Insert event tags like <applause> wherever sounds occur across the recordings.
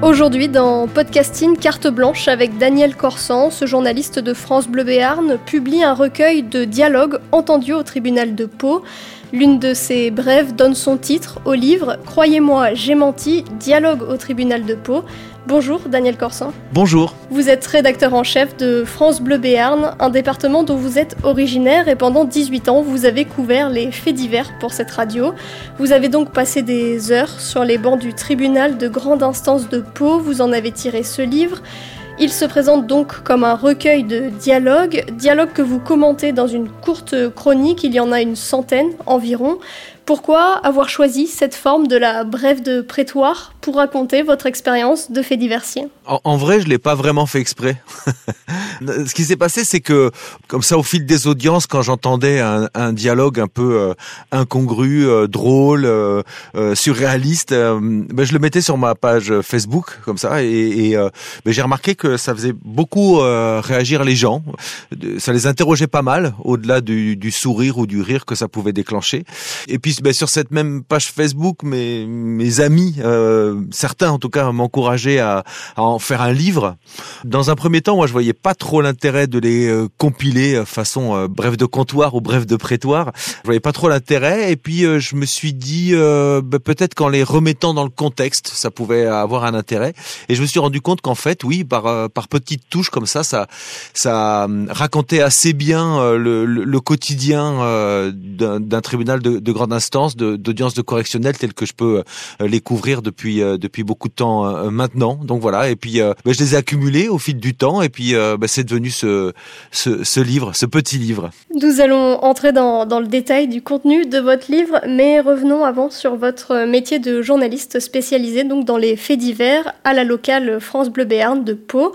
Aujourd'hui, dans Podcasting Carte Blanche avec Daniel Corsan, ce journaliste de France Bleu Béarn publie un recueil de dialogues entendus au tribunal de Pau. L'une de ses brèves donne son titre au livre Croyez-moi, j'ai menti, dialogue au tribunal de Pau. Bonjour Daniel Corsan. Bonjour. Vous êtes rédacteur en chef de France Bleu Béarn, un département dont vous êtes originaire et pendant 18 ans vous avez couvert les faits divers pour cette radio. Vous avez donc passé des heures sur les bancs du tribunal de grande instance de Pau, vous en avez tiré ce livre. Il se présente donc comme un recueil de dialogues, dialogues que vous commentez dans une courte chronique, il y en a une centaine environ. Pourquoi avoir choisi cette forme de la brève de prétoire? Pour raconter votre expérience de fait diversier en, vrai, je l'ai pas vraiment fait exprès. <laughs> Ce qui s'est passé, c'est que, comme ça, au fil des audiences, quand j'entendais un, dialogue un peu euh, incongru, euh, drôle, euh, surréaliste, ben, je le mettais sur ma page Facebook, comme ça, et, ben, j'ai remarqué que ça faisait beaucoup réagir les gens. Ça les interrogeait pas mal, au-delà du, sourire ou du rire que ça pouvait déclencher. Et puis, ben, sur cette même page Facebook, mes amis, certains en tout cas, m'encourageaient à, en faire un livre. Dans un premier temps, moi, je voyais pas trop l'intérêt de les euh, compiler euh, façon euh, bref de comptoir ou bref de prétoire. Je voyais pas trop l'intérêt. Et puis, je me suis dit, bah, peut-être qu'en les remettant dans le contexte, ça pouvait avoir un intérêt. Et je me suis rendu compte qu'en fait, oui, par par petites touches comme ça, ça ça racontait assez bien le, quotidien d'un tribunal de, de, grande instance, d'audience de, de correctionnel tel que je peux les couvrir depuis depuis beaucoup de temps maintenant. Donc voilà. Et puis euh, bah, je les ai accumulés au fil du temps et puis euh, bah, c'est devenu ce, livre, ce petit livre. Nous allons entrer dans, le détail du contenu de votre livre, mais revenons avant sur votre métier de journaliste spécialisé donc dans les faits divers à la locale France Bleu Béarn de Pau.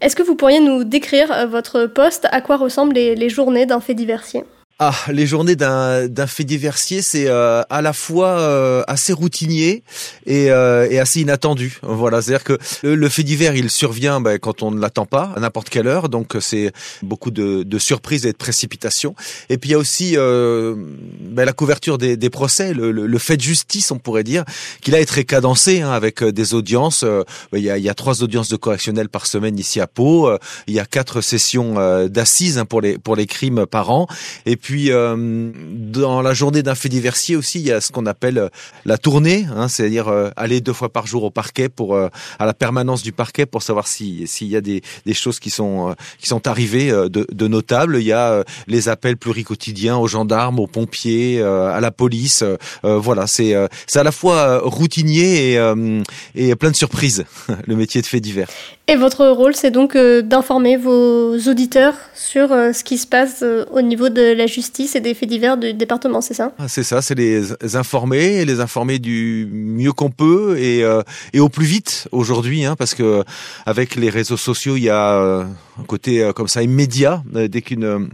Est-ce que vous pourriez nous décrire votre poste? À quoi ressemblent les journées d'un fait diversier? Ah, les journées d'un d'un fait diversier, c'est euh, à la fois euh, assez routinier et, euh, et, assez inattendu. Voilà, c'est-à-dire que le, fait divers, il survient ben, quand on ne l'attend pas, à n'importe quelle heure. Donc c'est beaucoup de, de, surprises et de précipitations. Et puis il y a aussi ben, la couverture des, des procès, le, le, fait de justice, on pourrait dire, qui là est très cadencé hein, avec des audiences. Ben, il, y a, y a trois audiences de correctionnel par semaine ici à Pau. il y a quatre sessions d'assises hein, pour les pour les crimes par an. Et puis puis euh, dans la journée d'un fait diversier aussi, il y a ce qu'on appelle euh, la tournée, hein, c'est-à-dire euh, aller deux fois par jour au parquet pour à la permanence du parquet pour savoir si s'il y a des, des choses qui sont qui sont arrivées de, de notables. Il y a les appels pluricotidiens aux gendarmes, aux pompiers, à la police. voilà, c'est c'est à la fois routinier et, et plein de surprises <laughs> le métier de fait divers. Et votre rôle, c'est donc d'informer vos auditeurs sur ce qui se passe au niveau de la justice et des faits divers du département, c'est ça? Ah, C'est ça, c'est les informer, les informer du mieux qu'on peut et, euh, et au plus vite aujourd'hui, hein, parce que avec les réseaux sociaux, il y a euh, un côté euh, comme ça immédiat dès qu'une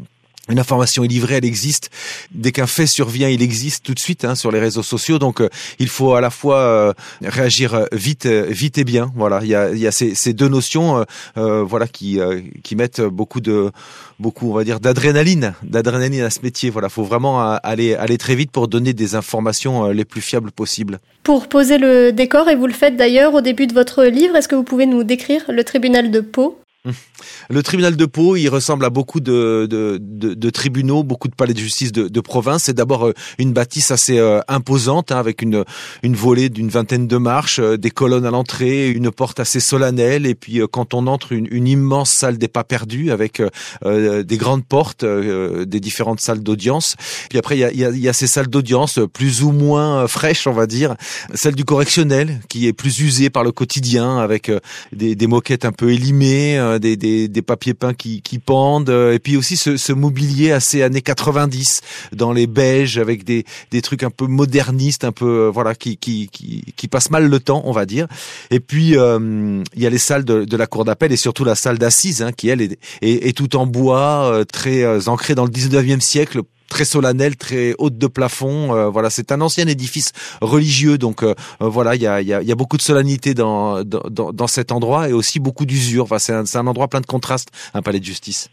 une information est livrée, elle existe. Dès qu'un fait survient, il existe tout de suite hein, sur les réseaux sociaux. Donc, euh, il faut à la fois euh, réagir euh, vite, vite et bien. Voilà, il y a, il y a ces, ces deux notions, voilà, qui qui mettent beaucoup de, beaucoup, on va dire, d'adrénaline, d'adrénaline à ce métier. Voilà, faut vraiment aller aller très vite pour donner des informations les plus fiables possibles. Pour poser le décor, et vous le faites d'ailleurs au début de votre livre, est-ce que vous pouvez nous décrire le tribunal de Pau? <laughs> Le tribunal de Pau, il ressemble à beaucoup de, de, de, de tribunaux, beaucoup de palais de justice de, de province. C'est d'abord euh, une bâtisse assez euh, imposante, hein, avec une, une volée d'une vingtaine de marches, euh, des colonnes à l'entrée, une porte assez solennelle, et puis quand on entre, une, une, immense salle des pas perdus, avec des grandes portes des différentes salles d'audience. Puis après, il y a, y, a, y a, ces salles d'audience plus ou moins fraîches, on va dire. Celle du correctionnel, qui est plus usée par le quotidien, avec des, des moquettes un peu élimées, des, des, des papiers peints qui, qui pendent, euh, et puis aussi ce, ce, mobilier assez années 90 dans les beiges avec des, des trucs un peu modernistes, un peu euh, voilà qui, qui, qui, qui passent mal le temps, on va dire. Et puis euh, il y a les salles de, de la cour d'appel et surtout la salle d'assises hein, qui elle est, est, est, tout en bois, très ancrée dans le 19e siècle très solennel, très haute de plafond. Euh, voilà, c'est un ancien édifice religieux, donc euh, euh, voilà, il y a, beaucoup de solennité dans, dans, cet endroit et aussi beaucoup d'usure. Enfin, c'est un, endroit plein de contrastes, un palais de justice.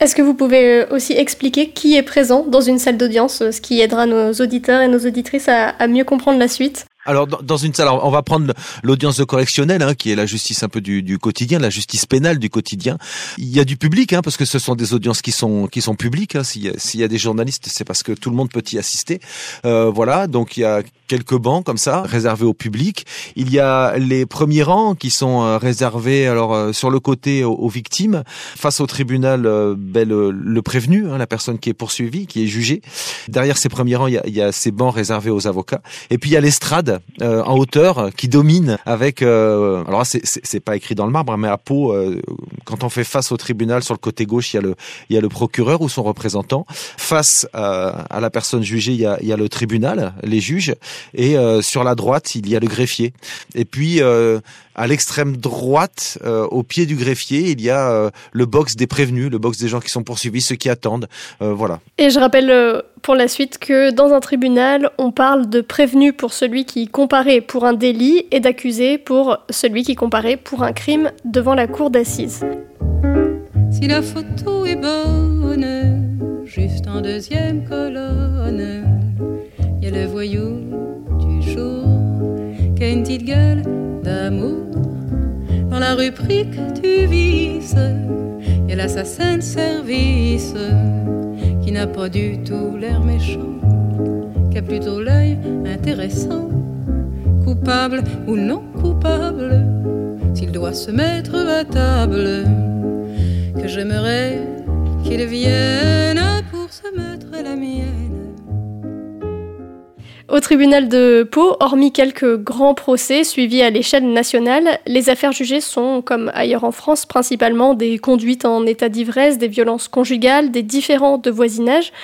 Est-ce que vous pouvez aussi expliquer qui est présent dans une salle d'audience, ce qui aidera nos auditeurs et nos auditrices à mieux comprendre la suite? Alors dans une salle, on va prendre l'audience de correctionnelle, hein, qui est la justice un peu du, du, quotidien, la justice pénale du quotidien. Il y a du public, hein, parce que ce sont des audiences qui sont qui sont publiques. Hein. S'il y, y, a des journalistes, c'est parce que tout le monde peut y assister. Euh, voilà, donc il y a quelques bancs comme ça réservés au public. Il y a les premiers rangs qui sont euh, réservés alors euh, sur le côté aux, victimes face au tribunal euh, ben, le, le, prévenu, hein, la personne qui est poursuivie, qui est jugée. Derrière ces premiers rangs, il y a, il y a ces bancs réservés aux avocats. Et puis il y a l'estrade euh, en hauteur qui domine avec. Euh, alors c'est pas écrit dans le marbre, mais à Pau, euh, quand on fait face au tribunal, sur le côté gauche, il y a le il y a le procureur ou son représentant. Face à, à la personne jugée, il y a, il y a le tribunal, les juges, et sur la droite, il y a le greffier. Et puis à l'extrême droite, au pied du greffier, il y a le box des prévenus, le box des gens qui sont poursuivis, ceux qui attendent. voilà. Et je rappelle pour la suite que dans un tribunal, on parle de prévenu pour celui qui comparaît pour un délit et d'accusé pour celui qui comparaît pour un crime devant la cour d'assises. Si la photo est bonne, juste en deuxième colonne, il y a le voyou du jour qui a une petite gueule d'amour. Dans la rubrique du vice, il y a l'assassin de service qui n'a pas du tout l'air méchant, qui a plutôt l'œil intéressant, coupable ou non coupable, s'il doit se mettre à table, que j'aimerais qu'il vienne pour se mettre à la mienne. Au tribunal de Pau, hormis quelques grands procès suivis à l'échelle nationale, les affaires jugées sont, comme ailleurs en France, principalement des conduites en état d'ivresse, des violences conjugales, des différends de voisinage.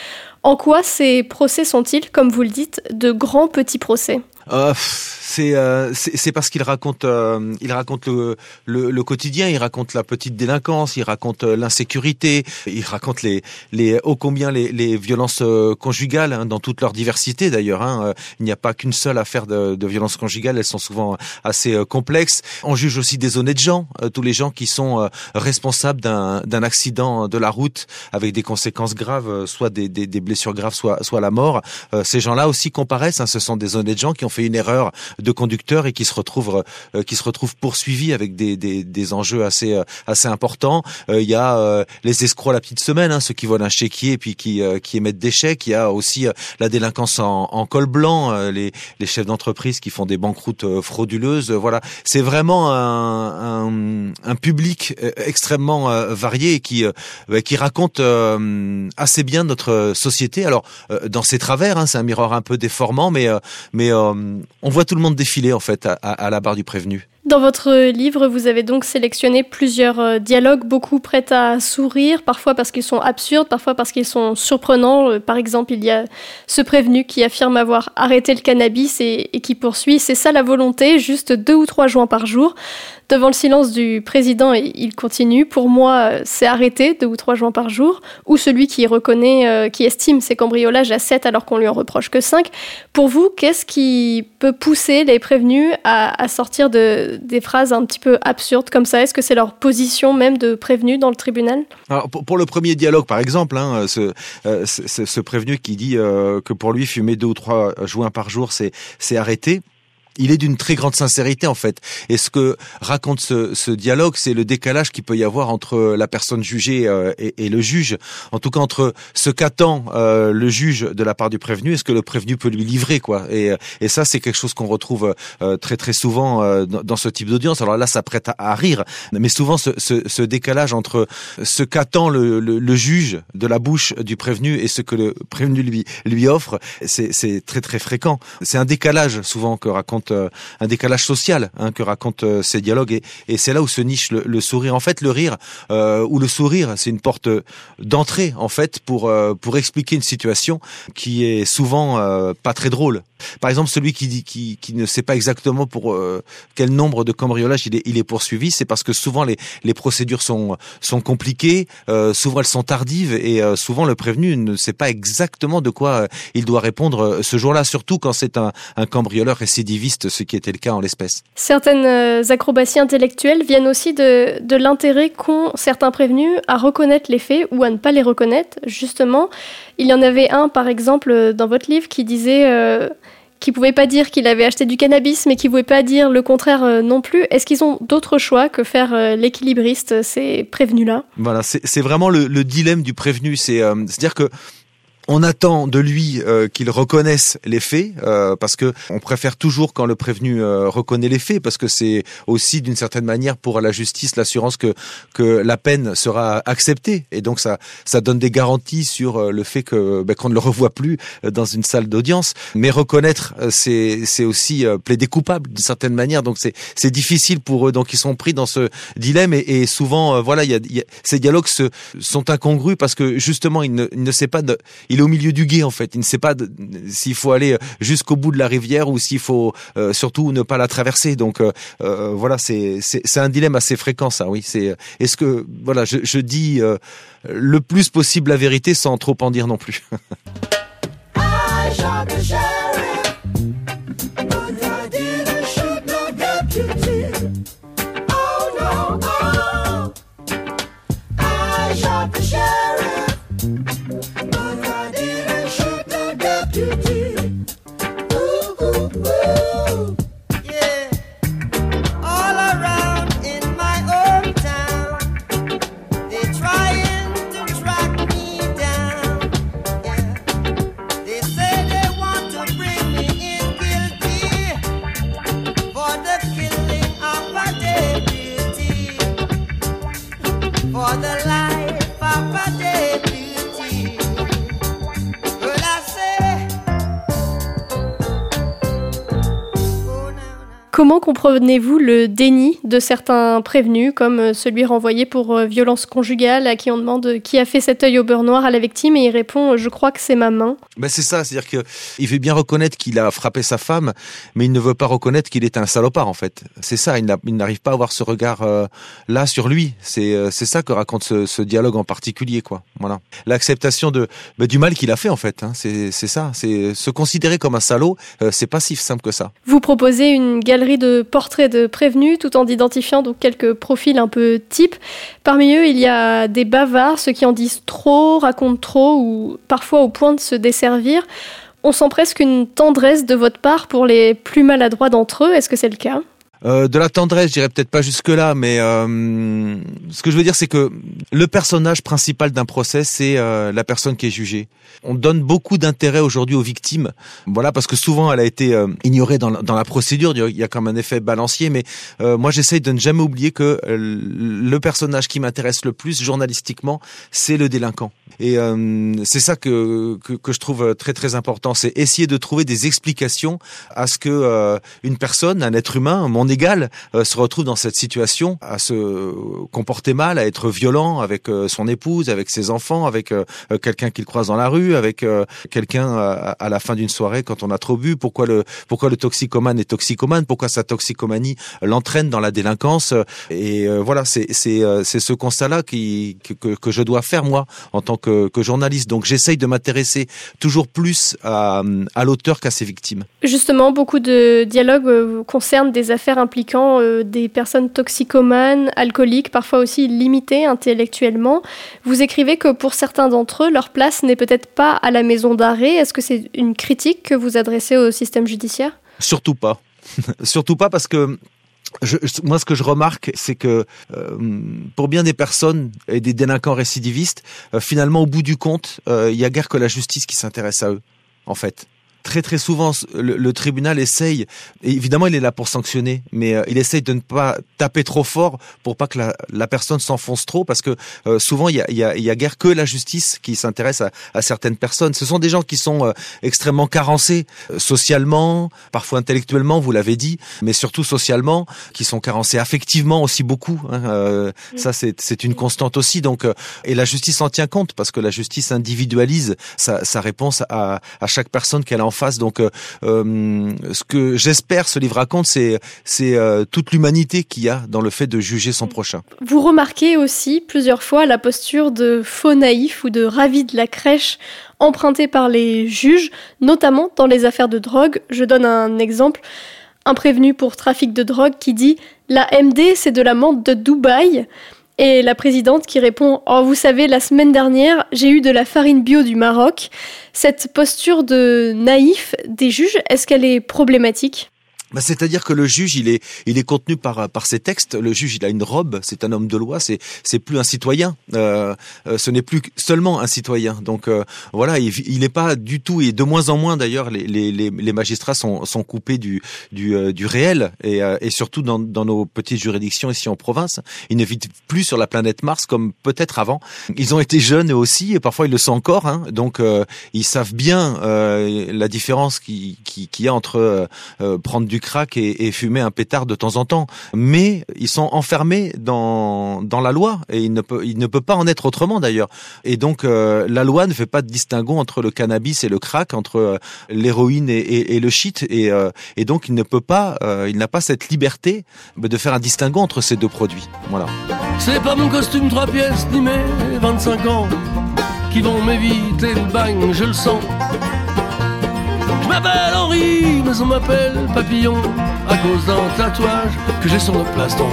En quoi ces procès sont-ils, comme vous le dites, de grands petits procès? Euh, c'est euh, c'est parce qu'il raconte euh, il raconte le, le, le quotidien, il raconte la petite délinquance, il raconte euh, l'insécurité, il raconte les les ô combien les, les violences conjugales hein, dans toute leur diversité d'ailleurs. Hein, il n'y a pas qu'une seule affaire de, de violence conjugale, elles sont souvent assez complexes. On juge aussi des honnêtes gens, tous les gens qui sont responsables d'un d'un accident de la route avec des conséquences graves, soit des, des, des blessures graves, soit soit la mort. ces gens-là aussi comparaissent. Hein, ce sont des honnêtes gens qui ont fait une erreur de conducteur et qui se retrouvent euh, qui se retrouvent poursuivis avec des, des, des enjeux assez euh, assez importants. Euh, il y a les escrocs la petite semaine, hein, ceux qui volent un chéquier et puis qui qui émettent des chèques. Il y a aussi la délinquance en, en col blanc, les les chefs d'entreprise qui font des banqueroutes frauduleuses. Voilà, c'est vraiment un, un, un, public extrêmement varié et qui bah, qui raconte assez bien notre société. Alors dans ses travers, hein, c'est un miroir un peu déformant, mais mais on voit tout le monde défiler en fait à, la barre du prévenu. Dans votre livre, vous avez donc sélectionné plusieurs euh, dialogues, beaucoup prêts à sourire, parfois parce qu'ils sont absurdes, parfois parce qu'ils sont surprenants. Euh, par exemple, il y a ce prévenu qui affirme avoir arrêté le cannabis et, qui poursuit. C'est ça la volonté, juste deux ou trois joints par jour. Devant le silence du président, il continue. Pour moi, c'est arrêté deux ou trois jours par jour. Ou celui qui reconnaît, euh, qui estime ses cambriolages à 7 alors qu'on lui en reproche que 5. Pour vous, qu'est-ce qui peut pousser les prévenus à, sortir de, des phrases un petit peu absurdes comme ça Est-ce que c'est leur position même de prévenu dans le tribunal? Pour, le premier dialogue, par exemple, hein, ce, euh, ce, prévenu qui dit euh, que pour lui, fumer deux ou trois joints par jour, c'est arrêté. Il est d'une très grande sincérité en fait. Et ce que raconte ce, ce dialogue, c'est le décalage qu'il peut y avoir entre la personne jugée euh, et, et, le juge. En tout cas entre ce qu'attend euh, le juge de la part du prévenu et ce que le prévenu peut lui livrer quoi. Et, et ça c'est quelque chose qu'on retrouve euh, très très souvent dans, dans, ce type d'audience. Alors là ça prête à, à, rire, mais souvent ce, ce, ce décalage entre ce qu'attend le, le, le, juge de la bouche du prévenu et ce que le prévenu lui lui offre, c'est très très fréquent. C'est un décalage souvent que raconte euh, un décalage social hein, que racontent euh, ces dialogues et, et c'est là où se niche le, sourire. En fait, le rire euh, ou le sourire, c'est une porte d'entrée en fait pour pour expliquer une situation qui est souvent pas très drôle. Par exemple, celui qui dit qui, qui ne sait pas exactement pour quel nombre de cambriolages il est, il est poursuivi, c'est parce que souvent les, les procédures sont sont compliquées, souvent elles sont tardives et souvent le prévenu ne sait pas exactement de quoi il doit répondre ce jour-là, surtout quand c'est un, un cambrioleur récidiviste ce qui était le cas en l'espèce. Certaines euh, acrobaties intellectuelles viennent aussi de, de l'intérêt qu'ont certains prévenus à reconnaître les faits ou à ne pas les reconnaître. Justement, il y en avait un, par exemple, euh, dans votre livre, qui disait... Euh, qui pouvait pas dire qu'il avait acheté du cannabis, mais qui pouvait pas dire le contraire euh, non plus. Est-ce qu'ils ont d'autres choix que faire l'équilibriste, ces prévenus-là? Voilà, c'est vraiment le, le, dilemme du prévenu. C'est-à-dire que on attend de lui euh, qu'il reconnaisse les faits euh, parce que on préfère toujours quand le prévenu euh, reconnaît les faits parce que c'est aussi d'une certaine manière pour la justice l'assurance que que la peine sera acceptée. Et donc ça ça donne des garanties sur le fait que ben, qu'on ne le revoit plus dans une salle d'audience. Mais reconnaître c'est c'est aussi plaider coupable d'une certaine manière. Donc c'est c'est difficile pour eux. Donc ils sont pris dans ce dilemme. Et, et souvent voilà il y a, y a, ces dialogues se, sont incongrus parce que justement il ne, il ne sait pas de, est au milieu du guet en fait. Il ne sait pas s'il faut aller jusqu'au bout de la rivière ou s'il faut euh, surtout ne pas la traverser. Donc euh, euh, voilà, c'est c'est un dilemme assez fréquent ça. Oui, c'est est-ce que voilà, je, je dis le plus possible la vérité sans trop en dire non plus. <laughs> the light. Comment comprenez-vous le déni de certains prévenus, comme euh, celui renvoyé pour euh, violence conjugale, à qui on demande qui a fait cet œil au beurre noir à la victime, et il répond Je crois que c'est ma main ben C'est ça, c'est-à-dire qu'il veut bien reconnaître qu'il a frappé sa femme, mais il ne veut pas reconnaître qu'il est un salopard, en fait. C'est ça, il n'arrive pas à avoir ce regard-là euh, sur lui. C'est ça que raconte ce, ce, dialogue en particulier, quoi. Voilà. L'acceptation de ben, du mal qu'il a fait, en fait. Hein. C'est ça. C'est se considérer comme un salaud, c'est pas si simple que ça. Vous proposez une galerie de portraits de prévenus tout en identifiant donc quelques profils un peu types. Parmi eux, il y a des bavards, ceux qui en disent trop, racontent trop ou parfois au point de se desservir. On sent presque une tendresse de votre part pour les plus maladroits d'entre eux. Est-ce que c'est le cas? Euh, de la tendresse, je dirais peut-être pas jusque là, mais euh, ce que je veux dire, c'est que le personnage principal d'un procès, c'est euh, la personne qui est jugée. On donne beaucoup d'intérêt aujourd'hui aux victimes, voilà, parce que souvent elle a été ignorée dans la, dans la, procédure. Il y a comme un effet balancier, mais moi j'essaye de ne jamais oublier que le personnage qui m'intéresse le plus journalistiquement, c'est le délinquant. Et c'est ça que, que, que je trouve très très important, c'est essayer de trouver des explications à ce que une personne, un être humain, mon égal euh, se retrouve dans cette situation à se comporter mal, à être violent avec euh, son épouse, avec ses enfants, avec euh, quelqu'un qu'il croise dans la rue, avec quelqu'un à, la fin d'une soirée quand on a trop bu. Pourquoi le pourquoi le toxicomane est toxicomane? Pourquoi sa toxicomanie l'entraîne dans la délinquance? Et voilà, c'est c'est c'est ce constat-là que, que je dois faire moi en tant que, que journaliste. Donc j'essaye de m'intéresser toujours plus à, à l'auteur qu'à ses victimes. Justement, beaucoup de dialogues concernent des affaires impliquant euh, des personnes toxicomanes, alcooliques, parfois aussi limitées intellectuellement. Vous écrivez que pour certains d'entre eux, leur place n'est peut-être pas à la maison d'arrêt. Est-ce que c'est une critique que vous adressez au système judiciaire? Surtout pas. <laughs> Surtout pas parce que moi, ce que je remarque, c'est que euh, pour bien des personnes et des délinquants récidivistes, euh, finalement, au bout du compte, euh, il y a guère que la justice qui s'intéresse à eux, en fait très très souvent le, tribunal essaye évidemment il est là pour sanctionner mais il essaye de ne pas taper trop fort pour pas que la, la personne s'enfonce trop parce que souvent il y a, y, a, y a guère que la justice qui s'intéresse à, à, certaines personnes. Ce sont des gens qui sont extrêmement carencés socialement parfois intellectuellement vous l'avez dit mais surtout socialement qui sont carencés affectivement aussi beaucoup hein, euh, ça c'est c'est une constante aussi. Donc et la justice en tient compte parce que la justice individualise sa, sa réponse à, à chaque personne qu'elle a en face. Donc, euh, euh, ce que j'espère ce livre raconte, c'est euh, toute l'humanité qu'il y a dans le fait de juger son prochain. Vous remarquez aussi plusieurs fois la posture de faux naïf ou de ravi de la crèche empruntée par les juges, notamment dans les affaires de drogue. Je donne un exemple. Un prévenu pour trafic de drogue qui dit La MD, c'est de la menthe de Dubaï. Et la présidente qui répond Oh, vous savez, la semaine dernière, j'ai eu de la farine bio du Maroc. Cette posture de naïf des juges, est-ce qu'elle est problématique? Bah, c'est-à-dire que le juge, il est, il est contenu par par ses textes. Le juge, il a une robe. C'est un homme de loi. C'est c'est plus un citoyen. Euh, euh, ce n'est plus seulement un citoyen. Donc euh, voilà, il n'est pas du tout et de moins en moins d'ailleurs. Les, les, les magistrats sont, sont coupés du du, du réel et, et surtout dans, dans nos petites juridictions ici en province, ils ne vivent plus sur la planète Mars comme peut-être avant. Ils ont été jeunes aussi et parfois ils le sont encore. Hein, donc ils savent bien la différence qui qui, qui y a entre prendre du crack et, fumer un pétard de temps en temps. Mais ils sont enfermés dans, dans la loi et il ne peut, il ne peut pas en être autrement d'ailleurs. Et donc euh, la loi ne fait pas de distinguo entre le cannabis et le crack, entre euh, l'héroïne et, et, et, le shit. Et, euh, et donc il ne peut pas, il n'a pas cette liberté de faire un distinguo entre ces deux produits. Voilà. C'est pas mon costume trois pièces ni mes 25 ans qui vont m'éviter le bagne, je le sens. Je m'appelle Henri, mais on m'appelle Papillon à cause d'un tatouage que j'ai sur le plaston.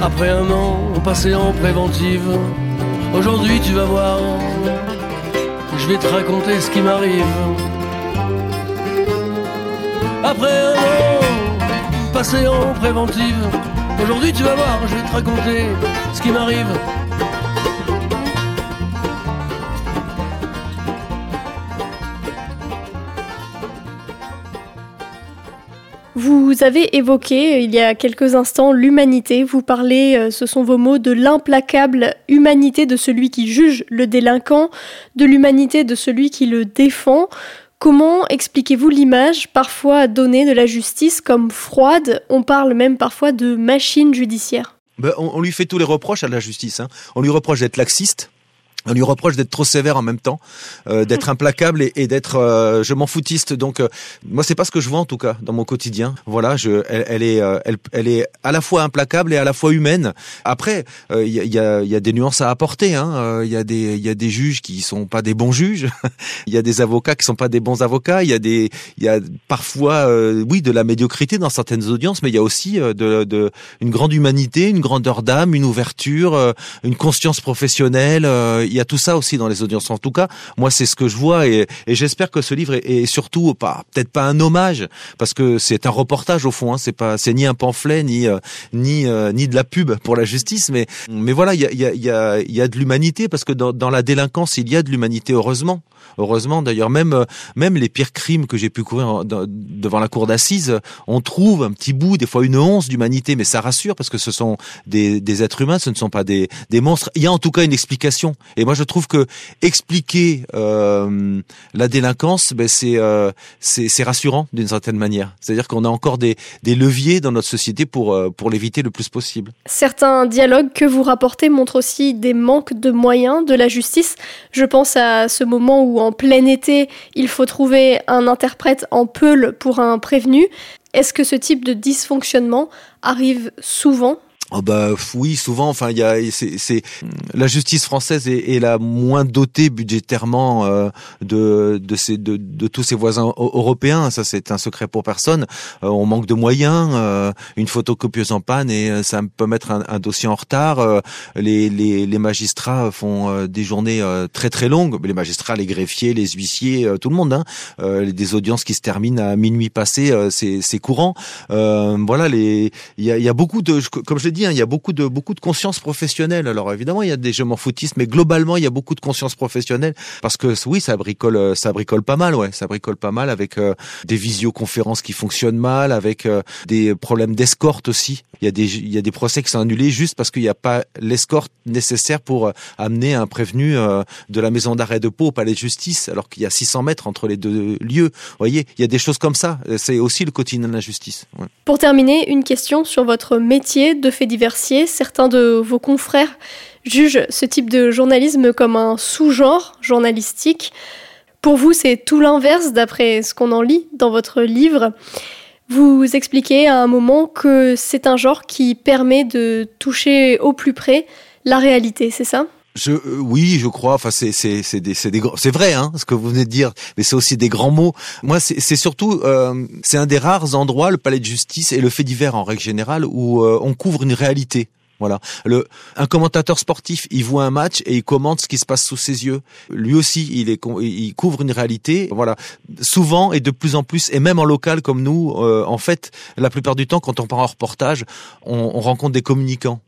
Après un an passé en préventive, aujourd'hui tu vas voir, je vais te raconter ce qui m'arrive. Après un an passé en préventive, aujourd'hui tu vas voir, je vais te raconter ce qui m'arrive. Vous avez évoqué euh, il y a quelques instants l'humanité. Vous parlez, euh, ce sont vos mots, de l'implacable humanité de celui qui juge le délinquant, de l'humanité de celui qui le défend. Comment expliquez-vous l'image parfois donnée de la justice comme froide? On parle même parfois de machine judiciaire. Ben, on, lui fait tous les reproches à la justice. Hein. On lui reproche d'être laxiste, on lui reproche d'être trop sévère en même temps, euh, d'être implacable et, d'être euh, je m'en foutiste. Donc euh, moi c'est pas ce que je vois en tout cas dans mon quotidien. Voilà, je, elle, est, elle, elle, est à la fois implacable et à la fois humaine. Après, il y, a, y, a, des nuances à apporter. Hein. Il y a des, il y a des juges qui sont pas des bons juges. Il <laughs> y a des avocats qui sont pas des bons avocats. Il y a des, il y a parfois, oui, de la médiocrité dans certaines audiences, mais il y a aussi de, de une grande humanité, une grandeur d'âme, une ouverture, une conscience professionnelle il y a tout ça aussi dans les audiences. En tout cas, moi, c'est ce que je vois et, j'espère que ce livre est, surtout pas peut-être pas un hommage parce que c'est un reportage au fond. Hein, c'est pas, c'est ni un pamphlet ni euh, ni euh, ni de la pub pour la justice, mais mais voilà, il y a il y a il y a de l'humanité parce que dans, dans la délinquance, il y a de l'humanité heureusement. Heureusement, d'ailleurs, même euh, même les pires crimes que j'ai pu couvrir devant la cour d'assises, on trouve un petit bout, des fois une once d'humanité, mais ça rassure parce que ce sont des, des êtres humains, ce ne sont pas des, des monstres. Il y a en tout cas une explication. Et moi, je trouve que expliquer euh, la délinquance, ben, c'est euh, c'est rassurant d'une certaine manière. C'est-à-dire qu'on a encore des, des leviers dans notre société pour euh, pour l'éviter le plus possible. Certains dialogues que vous rapportez montrent aussi des manques de moyens de la justice. Je pense à ce moment où en plein été, il faut trouver un interprète en peul pour un prévenu. Est-ce que ce type de dysfonctionnement arrive souvent? Oh bah oui, souvent. Enfin, il y a c'est la justice française est, est, la moins dotée budgétairement euh, de de, ces, de de tous ses voisins européens. Ça, c'est un secret pour personne. Euh, on manque de moyens. Euh, une photocopieuse en panne et ça peut mettre un, un dossier en retard. les, les les magistrats font des journées très très longues. Les magistrats, les greffiers, les huissiers, tout le monde. Hein. des audiences qui se terminent à minuit passé, c'est c'est courant. voilà, les il y a, y a beaucoup de comme je l'ai Hein, il y a beaucoup de beaucoup de conscience professionnelle. Alors évidemment, il y a des je m'en foutistes, mais globalement, il y a beaucoup de conscience professionnelle parce que oui, ça bricole, euh, ça bricole pas mal, ouais, ça bricole pas mal avec euh, des visioconférences qui fonctionnent mal, avec euh, des problèmes d'escorte aussi. Il y a des il y a des procès qui sont annulés juste parce qu'il n'y a pas l'escorte nécessaire pour amener un prévenu de la maison d'arrêt de Pau au palais de justice, alors qu'il y a 600 mètres entre les deux lieux. Vous voyez, il y a des choses comme ça. C'est aussi le quotidien de la justice. Pour terminer, une question sur votre métier de fait diversier. Certains de vos confrères jugent ce type de journalisme comme un sous-genre journalistique. Pour vous, c'est tout l'inverse d'après ce qu'on en lit dans votre livre. Vous expliquez à un moment que c'est un genre qui permet de toucher au plus près la réalité, c'est ça? Je, euh, oui, je crois. Enfin, c'est c'est c'est des c'est des c'est vrai, hein, ce que vous venez de dire. Mais c'est aussi des grands mots. Moi, c'est c'est surtout euh, c'est un des rares endroits, le palais de justice et le fait divers en règle générale, où euh, on couvre une réalité. Voilà. Le, un commentateur sportif, il voit un match et il commente ce qui se passe sous ses yeux. Lui aussi, il, est, il couvre une réalité. Voilà. Souvent et de plus en plus, et même en local comme nous, en fait, la plupart du temps, quand on part en reportage, on, on rencontre des communicants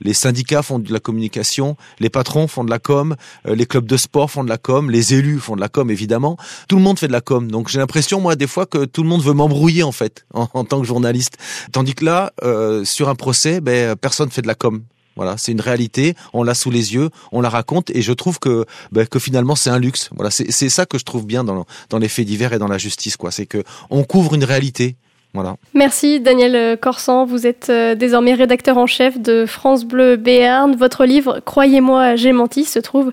les syndicats font de la communication, les patrons font de la com, euh, les clubs de sport font de la com, les élus font de la com évidemment. Tout le monde fait de la com. Donc j'ai l'impression moi des fois que tout le monde veut m'embrouiller en fait en, tant que journaliste. Tandis que là, euh, sur un procès, ben personne fait de la com. Voilà, c'est une réalité, on l'a sous les yeux, on la raconte, et je trouve que ben, que finalement c'est un luxe. Voilà, c'est ça que je trouve bien dans, dans les faits divers et dans la justice, quoi. C'est que on couvre une réalité, Merci Daniel Corsan, vous êtes euh, désormais rédacteur en chef de France Bleu Béarn. Votre livre Croyez-moi, j'ai menti se trouve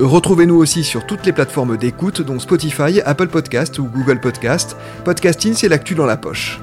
Retrouvez-nous aussi sur toutes les plateformes d'écoute dont Spotify, Apple Podcast ou Google Podcast. Podcasting, c'est l'actu dans la poche.